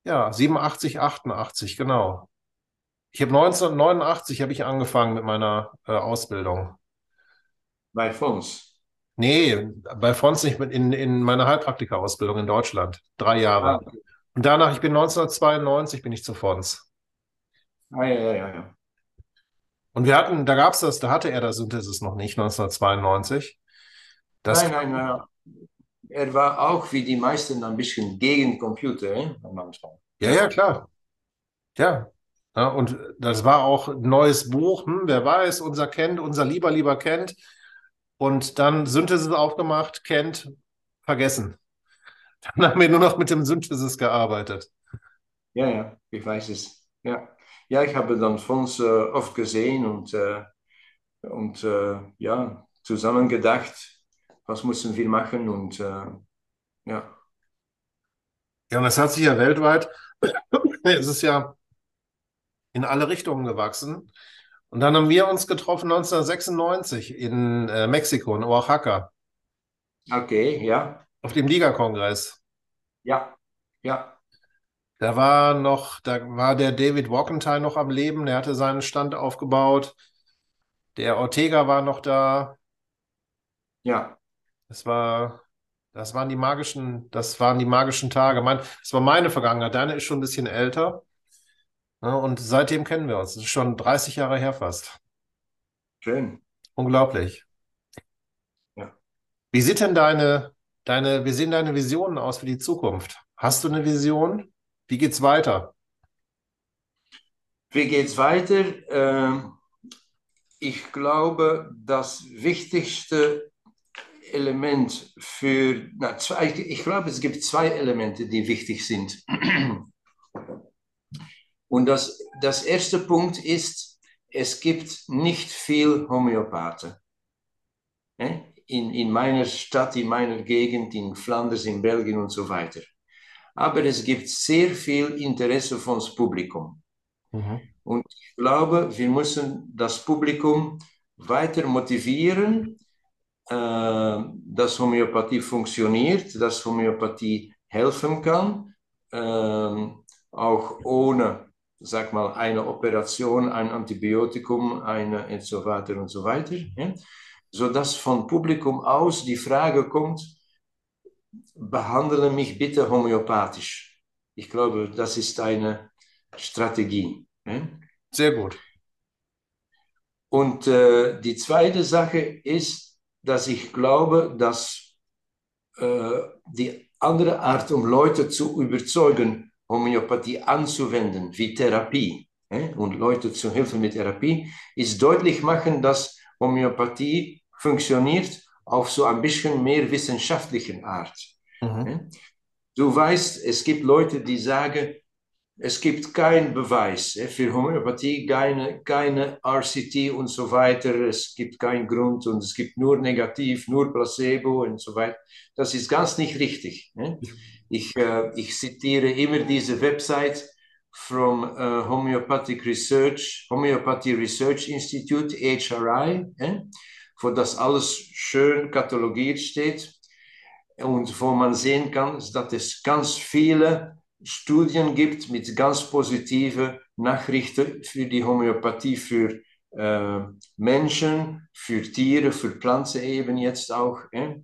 Ja, 87, 88, genau. Ich habe 1989 habe ich angefangen mit meiner äh, Ausbildung. Bei Fons? Nee, bei Fons nicht, in, in meiner Heilpraktika-Ausbildung in Deutschland. Drei Jahre. Ah. Und danach, ich bin 1992, bin ich zu Fons. Ah, ja, ja, ja. ja. Und wir hatten, da gab es das, da hatte er das Synthesis noch nicht, 1992. Das nein, nein, nein. Er war auch wie die meisten ein bisschen gegen Computer eh, am Anfang. Ja, ja, klar. Ja. Ja. Und das war auch ein neues Buch, hm, wer weiß, unser kennt, unser lieber, lieber kennt. Und dann Synthesis aufgemacht, kennt, vergessen. *laughs* Dann haben wir nur noch mit dem Synthesis gearbeitet. Ja, ja, ich weiß es. Ja ja, ich habe dann Fons äh, oft gesehen und, äh, und äh, ja, zusammen gedacht, was müssen wir machen und äh, ja. Ja, und das hat sich ja weltweit, *clears throat* es ist ja in alle Richtungen gewachsen. Und dann haben wir uns getroffen 1996 in äh, Mexiko, in Oaxaca. Okay, ja. Auf dem Liga-Kongress. Ja, ja. Da war noch, da war der David Walkenthal noch am Leben, der hatte seinen Stand aufgebaut. Der Ortega war noch da. Ja. Das war, das waren die magischen, das waren die magischen Tage. Mein, das war meine Vergangenheit. Deine ist schon ein bisschen älter. Ja, und seitdem kennen wir uns. Das ist schon 30 Jahre her fast. Schön. Unglaublich. Ja. Wie sieht denn deine, deine, wie sehen deine Visionen aus für die Zukunft? Hast du eine Vision? Wie geht's weiter? Wie geht's weiter? Ähm, ich glaube, das wichtigste Element für, na, zwei, ich glaube, es gibt zwei Elemente, die wichtig sind. Und das, das erste Punkt ist, es gibt nicht viel Homöopathen. In, in meiner Stadt, in meiner Gegend, in Flanders, in Belgien und so weiter. aber es gibt sehr viel Interesse von das Publikum. Mhm. Und ich glaube, wir müssen das Publikum weiter motivieren, äh, dass Homöopathie funktioniert, dass Homöopathie helfen kann, äh, auch ohne, sag mal, eine Operation, ein Antibiotikum, eine und so weiter und so weiter. Ja? Sodass vom Publikum aus die Frage kommt, behandle mich bitte homöopathisch. Ich glaube, das ist eine Strategie. Ja? Sehr gut. Und äh, die zweite Sache ist, dass ich glaube, dass äh, die andere Art, um Leute zu überzeugen, Homöopathie anzuwenden, wie Therapie, äh, und Leute zu helfen mit Therapie, ist deutlich machen, dass Homöopathie funktioniert auf so ein bisschen mehr wissenschaftlichen Art. Mhm. Äh? Du weißt, es gibt Leute, die sagen, es gibt keinen Beweis für Homöopathie, keine, keine RCT und so weiter. Es gibt keinen Grund und es gibt nur Negativ, nur Placebo und so weiter. Das ist ganz nicht richtig. Ich, äh, ich zitiere immer diese Website from uh, Homeopathic Research, Homeopathy Research Institute, HRI, wo das alles schön katalogiert steht und wo man sehen kann, dass es ganz viele Studien gibt mit ganz positiven Nachrichten für die Homöopathie für äh, Menschen, für Tiere, für Pflanzen eben jetzt auch. Eh?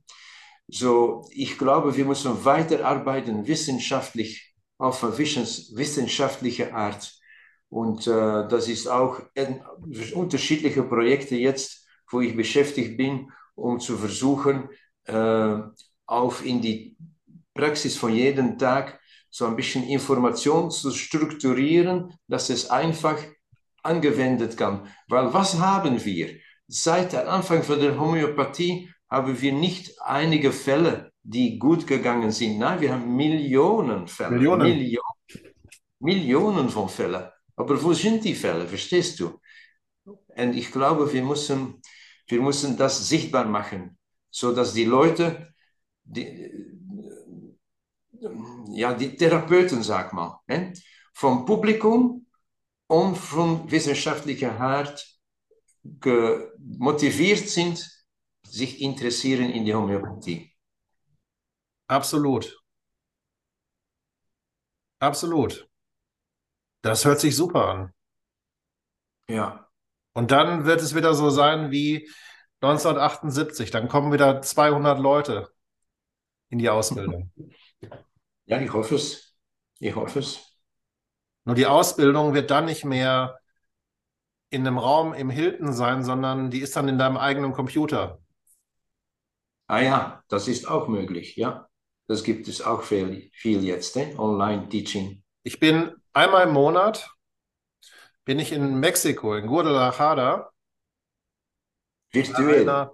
So, ich glaube, wir müssen weiterarbeiten wissenschaftlich, auf wissenschaftliche Art. Und äh, das ist auch ein, unterschiedliche Projekte jetzt, wo ich beschäftigt bin, um zu versuchen, äh, auf in die Praxis von jedem Tag so ein bisschen Information zu strukturieren, dass es einfach angewendet kann. Weil was haben wir? Seit dem Anfang von der Homöopathie haben wir nicht einige Fälle, die gut gegangen sind. Nein, wir haben Millionen Fälle. Millionen. Millionen, Millionen von Fällen. Aber wo sind die Fälle? Verstehst du? Und ich glaube, wir müssen, wir müssen das sichtbar machen, sodass die Leute, die, ja, die Therapeuten, sag mal, hè, vom Publikum und von wissenschaftlicher Art motiviert sind, sich interessieren in die Homöopathie. Absolut. Absolut. Das hört sich super an. Ja. Und dann wird es wieder so sein wie 1978. Dann kommen wieder 200 Leute in die Ausbildung. *laughs* Ja, ich hoffe es. Ich hoffe es. Nur die Ausbildung wird dann nicht mehr in einem Raum im Hilton sein, sondern die ist dann in deinem eigenen Computer. Ah ja, das ist auch möglich, ja. Das gibt es auch viel, viel jetzt, eh? Online-Teaching. Ich bin einmal im Monat, bin ich in Mexiko, in Guadalajara. Virtuell. Bei einer,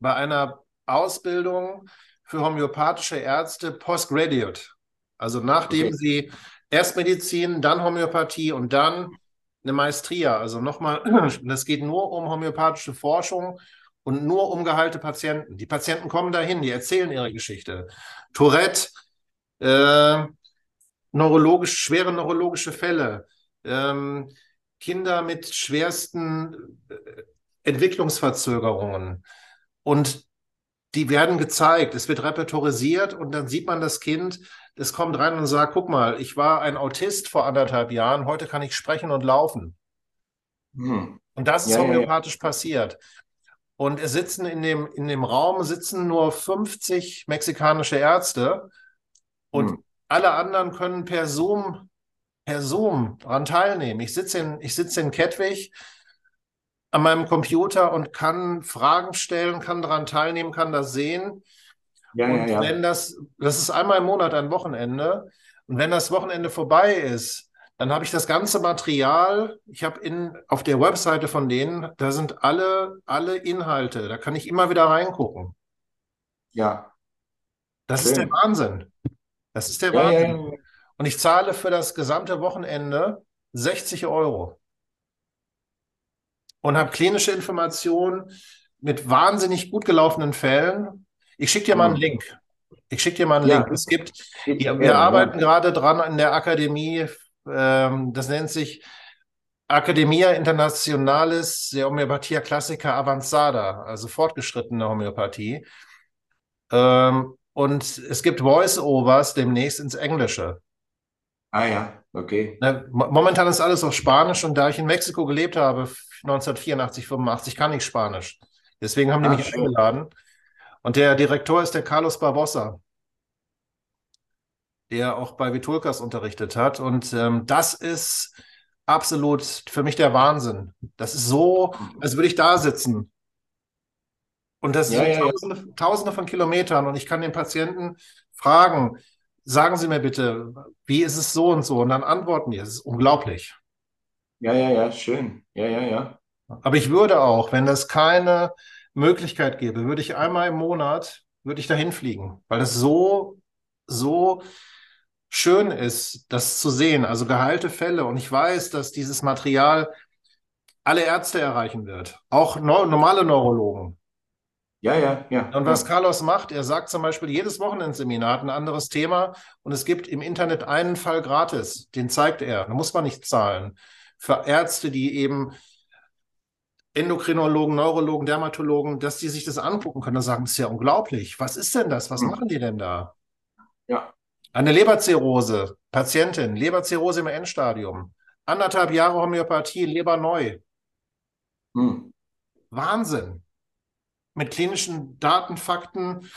bei einer Ausbildung für homöopathische Ärzte postgraduate. Also nachdem okay. sie erst Medizin, dann Homöopathie und dann eine Maestria. Also nochmal, *clears throat* das geht nur um homöopathische Forschung und nur um geheilte Patienten. Die Patienten kommen dahin, die erzählen ihre Geschichte. Tourette, äh, neurologisch, schwere neurologische Fälle, ähm, Kinder mit schwersten äh, Entwicklungsverzögerungen. Und die werden gezeigt, es wird repertorisiert und dann sieht man das Kind, es kommt rein und sagt, guck mal, ich war ein Autist vor anderthalb Jahren, heute kann ich sprechen und laufen. Hm. Und das ist ja, homöopathisch ja. passiert. Und es sitzen in dem, in dem Raum sitzen nur 50 mexikanische Ärzte und hm. alle anderen können per Zoom, per Zoom daran teilnehmen. Ich sitze in, ich sitze in Kettwig, an meinem Computer und kann Fragen stellen, kann daran teilnehmen, kann das sehen. Ja, und ja, ja. wenn das, das ist einmal im Monat ein Wochenende. Und wenn das Wochenende vorbei ist, dann habe ich das ganze Material. Ich habe in, auf der Webseite von denen, da sind alle, alle Inhalte. Da kann ich immer wieder reingucken. Ja. Das Schön. ist der Wahnsinn. Das ist der Wahnsinn. Und ich zahle für das gesamte Wochenende 60 Euro und habe klinische Informationen mit wahnsinnig gut gelaufenen Fällen. Ich schicke dir mal einen mhm. Link. Ich schicke dir mal einen ja. Link. Es gibt, wir, wir arbeiten gerade dran in der Akademie, ähm, das nennt sich Academia Internationalis der Homöopathia Classica Avanzada, also fortgeschrittene Homöopathie. Ähm, und es gibt Voice-Overs demnächst ins Englische. Ah ja, okay. Momentan ist alles auf Spanisch und da ich in Mexiko gelebt habe, 1984, 85, kann ich Spanisch. Deswegen haben die ah, mich schön. eingeladen. Und der Direktor ist der Carlos Barbosa, der auch bei Vitulkas unterrichtet hat. Und ähm, das ist absolut für mich der Wahnsinn. Das ist so, als würde ich da sitzen. Und das ja, sind ja, Tausende, ja. Tausende von Kilometern. Und ich kann den Patienten fragen, sagen Sie mir bitte, wie ist es so und so? Und dann antworten die. Es ist unglaublich. Ja, ja, ja, schön. Ja, ja, ja. Aber ich würde auch, wenn das keine Möglichkeit gäbe, würde ich einmal im Monat, würde ich dahin fliegen, weil es so, so schön ist, das zu sehen. Also geheilte Fälle. Und ich weiß, dass dieses Material alle Ärzte erreichen wird, auch no normale Neurologen. Ja, ja, ja. Und was Carlos macht, er sagt zum Beispiel, jedes Wochenendseminar ein anderes Thema und es gibt im Internet einen Fall gratis, den zeigt er. Da muss man nicht zahlen. Für Ärzte, die eben Endokrinologen, Neurologen, Dermatologen, dass die sich das angucken können und sagen, das ist ja unglaublich. Was ist denn das? Was hm. machen die denn da? Ja. Eine Leberzirrhose, Patientin, Leberzirrhose im Endstadium, anderthalb Jahre Homöopathie, Leber neu. Hm. Wahnsinn. Mit klinischen Daten, Fakten.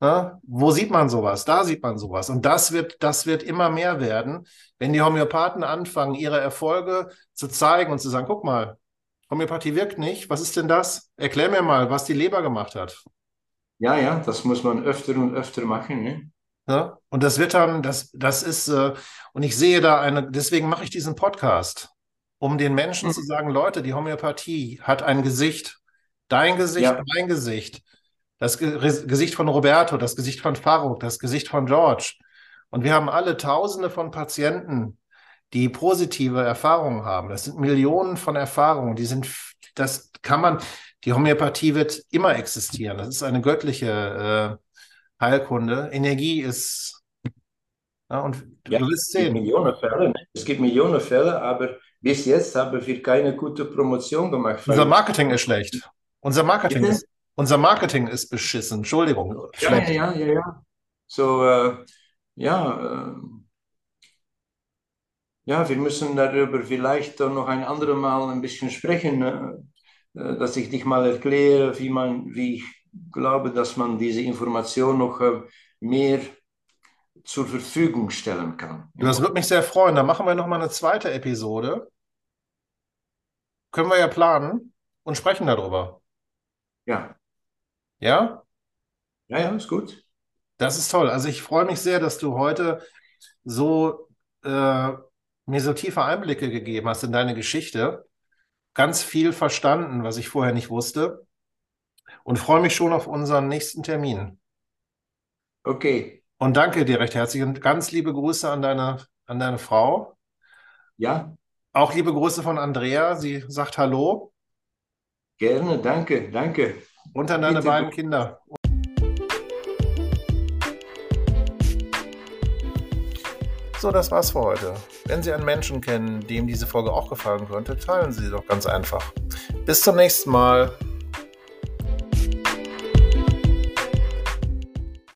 Ne? Wo sieht man sowas? Da sieht man sowas. Und das wird, das wird immer mehr werden, wenn die Homöopathen anfangen, ihre Erfolge zu zeigen und zu sagen, guck mal, Homöopathie wirkt nicht. Was ist denn das? Erklär mir mal, was die Leber gemacht hat. Ja, ja, das muss man öfter und öfter machen. Ne? Ja, und das wird dann, das, das ist, äh, und ich sehe da eine, deswegen mache ich diesen Podcast, um den Menschen mhm. zu sagen, Leute, die Homöopathie hat ein Gesicht. Dein Gesicht, ja. mein Gesicht. Das Ge Gesicht von Roberto, das Gesicht von Faruk, das Gesicht von George. Und wir haben alle Tausende von Patienten, die positive Erfahrungen haben. Das sind Millionen von Erfahrungen. Die sind, das kann man, die Homöopathie wird immer existieren. Das ist eine göttliche äh, Heilkunde. Energie ist, ja, und ja, du wirst sehen. Es gibt Millionen Fälle, ne? es gibt Millionen Fälle, aber bis jetzt haben wir keine gute Promotion gemacht. Unser Marketing ist schlecht. Unser Marketing, ist, unser Marketing ist beschissen. Entschuldigung. Ja, ja, ja, ja. So, äh, ja, äh, ja, wir müssen darüber vielleicht noch ein anderes Mal ein bisschen sprechen, äh, äh, dass ich dich mal erkläre, wie, man, wie ich glaube, dass man diese Information noch äh, mehr zur Verfügung stellen kann. Das würde mich sehr freuen. Dann machen wir noch mal eine zweite Episode. Können wir ja planen und sprechen darüber. Ja. Ja? Ja, ja, ist gut. Das ist toll. Also ich freue mich sehr, dass du heute so äh, mir so tiefe Einblicke gegeben hast in deine Geschichte. Ganz viel verstanden, was ich vorher nicht wusste. Und freue mich schon auf unseren nächsten Termin. Okay. Und danke dir recht herzlich und ganz liebe Grüße an deine, an deine Frau. Ja. Auch liebe Grüße von Andrea. Sie sagt Hallo. Gerne, danke, danke. Und an deine Bitte. beiden Kinder. So, das war's für heute. Wenn Sie einen Menschen kennen, dem diese Folge auch gefallen könnte, teilen Sie sie doch ganz einfach. Bis zum nächsten Mal.